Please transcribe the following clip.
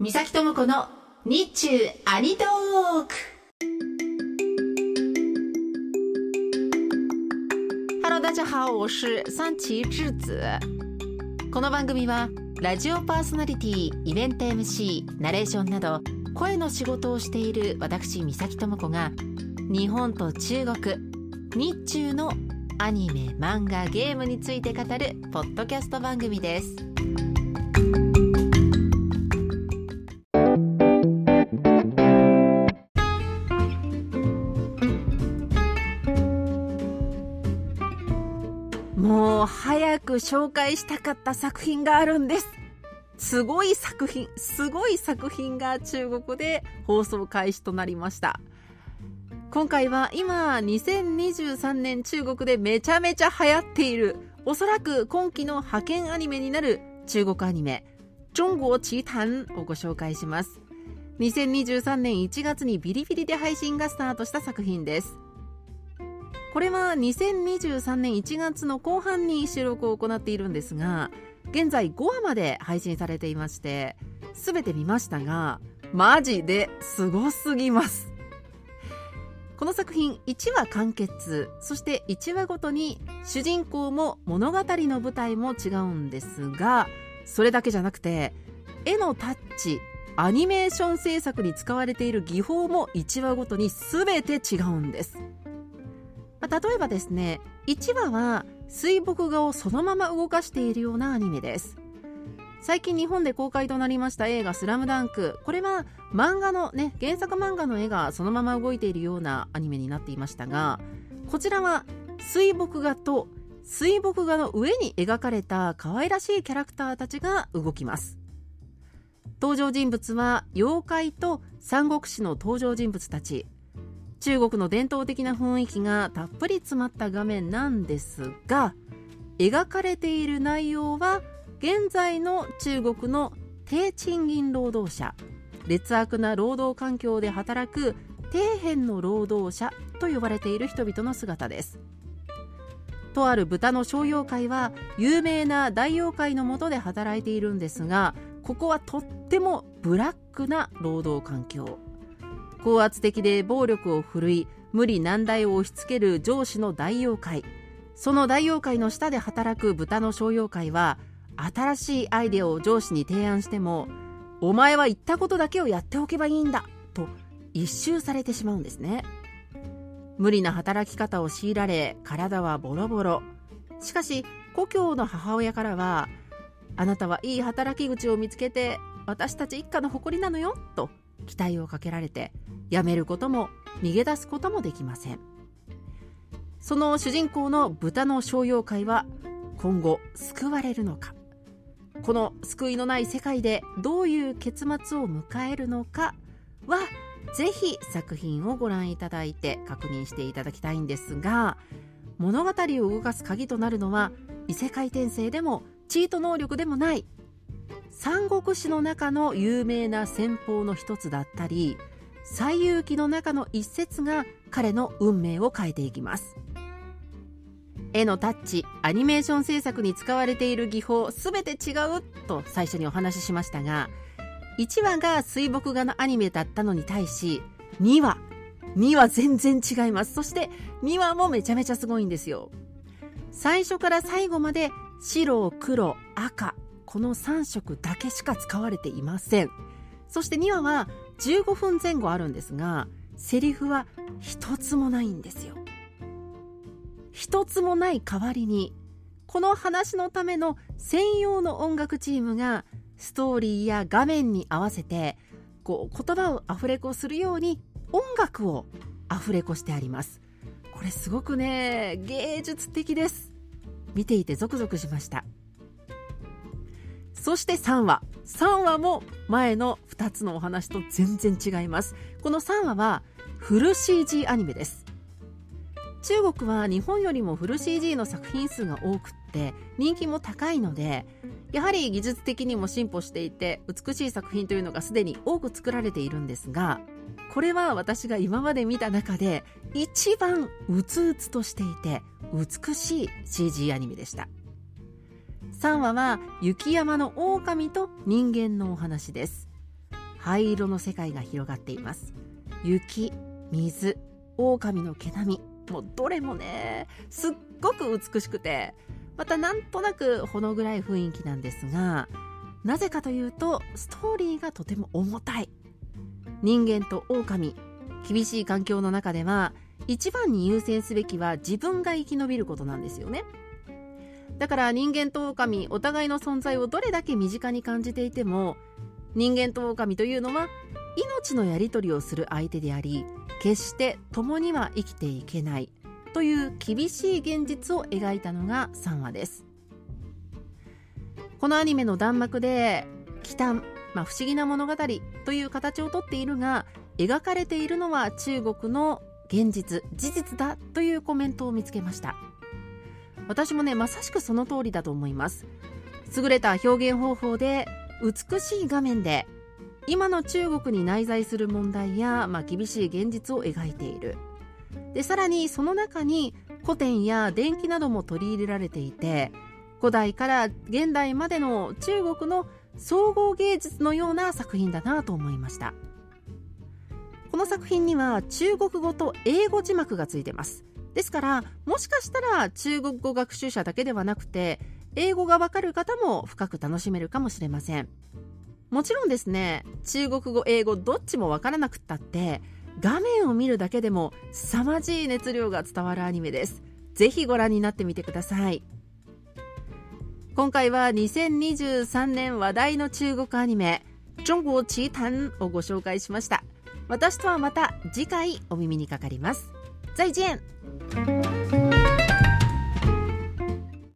三崎智子の日中アニトーク。ハロー大家好我是三崎智子。この番組はラジオパーソナリティイベント MC ナレーションなど声の仕事をしている私三崎智子が日本と中国日中のアニメ漫画ゲームについて語るポッドキャスト番組です。もう早く紹介したかった作品があるんです。すごい作品すごい作品が中国で放送開始となりました。今回は今2023年中国でめちゃめちゃ流行っているおそらく今期の派遣アニメになる中国アニメ「中国奇譚」をご紹介します。2023年1月にビリビリで配信がスタートした作品です。これは2023年1月の後半に収録を行っているんですが現在5話まで配信されていまして全て見ましたがマジですごすぎます。この作品1話完結そして1話ごとに主人公も物語の舞台も違うんですがそれだけじゃなくて絵のタッチアニメーション制作に使われている技法も1話ごとに全て違うんです。まあ、例えばですね1話は水墨画をそのまま動かしているようなアニメです。最近日本で公開となりました映画「スラムダンク。これは漫画のね原作漫画の絵がそのまま動いているようなアニメになっていましたがこちらは水墨画と水墨画の上に描かれた可愛らしいキャラクターたちが動きます。登場人物は妖怪と三国志の登場人物たち。中国の伝統的な雰囲気がたっぷり詰まった画面なんですが描かれている内容は現在の中国の低賃金労働者劣悪な労働環境で働く底辺の労働者と呼ばれている人々の姿です。とある豚の商用会は有名な大妖怪のもとで働いているんですがここはとってもブラックな労働環境。高圧的で暴力を振るい無理難題を押し付ける上司の大妖怪。その大妖怪の下で働く豚の小妖怪は新しいアイデアを上司に提案してもお前は言ったことだけをやっておけばいいんだと一周されてしまうんですね。無理な働き方を強いられ体はボロボロ。しかし故郷の母親からはあなたはいい働き口を見つけて私たち一家の誇りなのよと期待をかけられて辞めることも逃げ出すこともできません。その主人公の豚の商用会は今後救われるのか。この救いのない世界でどういう結末を迎えるのかはぜひ作品をご覧いただいて確認していただきたいんですが物語を動かす鍵となるのは異世界転生でもチート能力でもない三国志の中の有名な戦法の一つだったり西遊記の中の一節が彼の運命を変えていきます。絵のタッチアニメーション制作に使われている技法全て違うと最初にお話ししましたが1話が水墨画のアニメだったのに対し2話2話全然違います。そして2話もめちゃめちゃすごいんですよ。最初から最後まで白黒赤この3色だけしか使われていません。そして2話は15分前後あるんですがセリフは一つもないんですよ。一つもない代わりにこの話のための専用の音楽チームがストーリーや画面に合わせてこう言葉をアフレコするように音楽をアフレコしてあります。これすごくね芸術的です。見ていてゾクゾクしました。そして3話。3話も前の2つのお話と全然違います。この3話はフル CG アニメです。中国は日本よりもフル CG の作品数が多くって人気も高いのでやはり技術的にも進歩していて美しい作品というのがすでに多く作られているんですがこれは私が今まで見た中で一番うつうつとしていて美しい CG アニメでした。3話は雪山の狼と人間のお話です。灰色の世界が広がっています。雪水狼の毛並み。もうどれもねすっごく美しくて。またなんとなくほの暗い雰囲気なんですがなぜかというとストーリーがとても重たい。人間と狼。厳しい環境の中では一番に優先すべきは自分が生き延びることなんですよね。だから人間と狼お互いの存在をどれだけ身近に感じていても人間と狼というのは命のやり取りをする相手であり決して共には生きていけないという厳しい現実を描いたのが3話です。このアニメの弾幕で「奇譚、まあ、不思議な物語」という形をとっているが描かれているのは中国の現実事実だというコメントを見つけました。私もねまさしくその通りだと思います。優れた表現方法で美しい画面で今の中国に内在する問題や、まあ、厳しい現実を描いている。でさらにその中に古典や電気なども取り入れられていて古代から現代までの中国の総合芸術のような作品だなと思いました。この作品には中国語と英語字幕がついてます。ですからもしかしたら中国語学習者だけではなくて英語がわかる方も深く楽しめるかもしれません。もちろんですね中国語英語どっちもわからなくったって画面を見るだけでも凄まじい熱量が伝わるアニメです。ぜひご覧になってみてください。今回は2023年話題の中国アニメ「中国奇譚」をご紹介しました。私とはまた次回お耳にかかります。再见。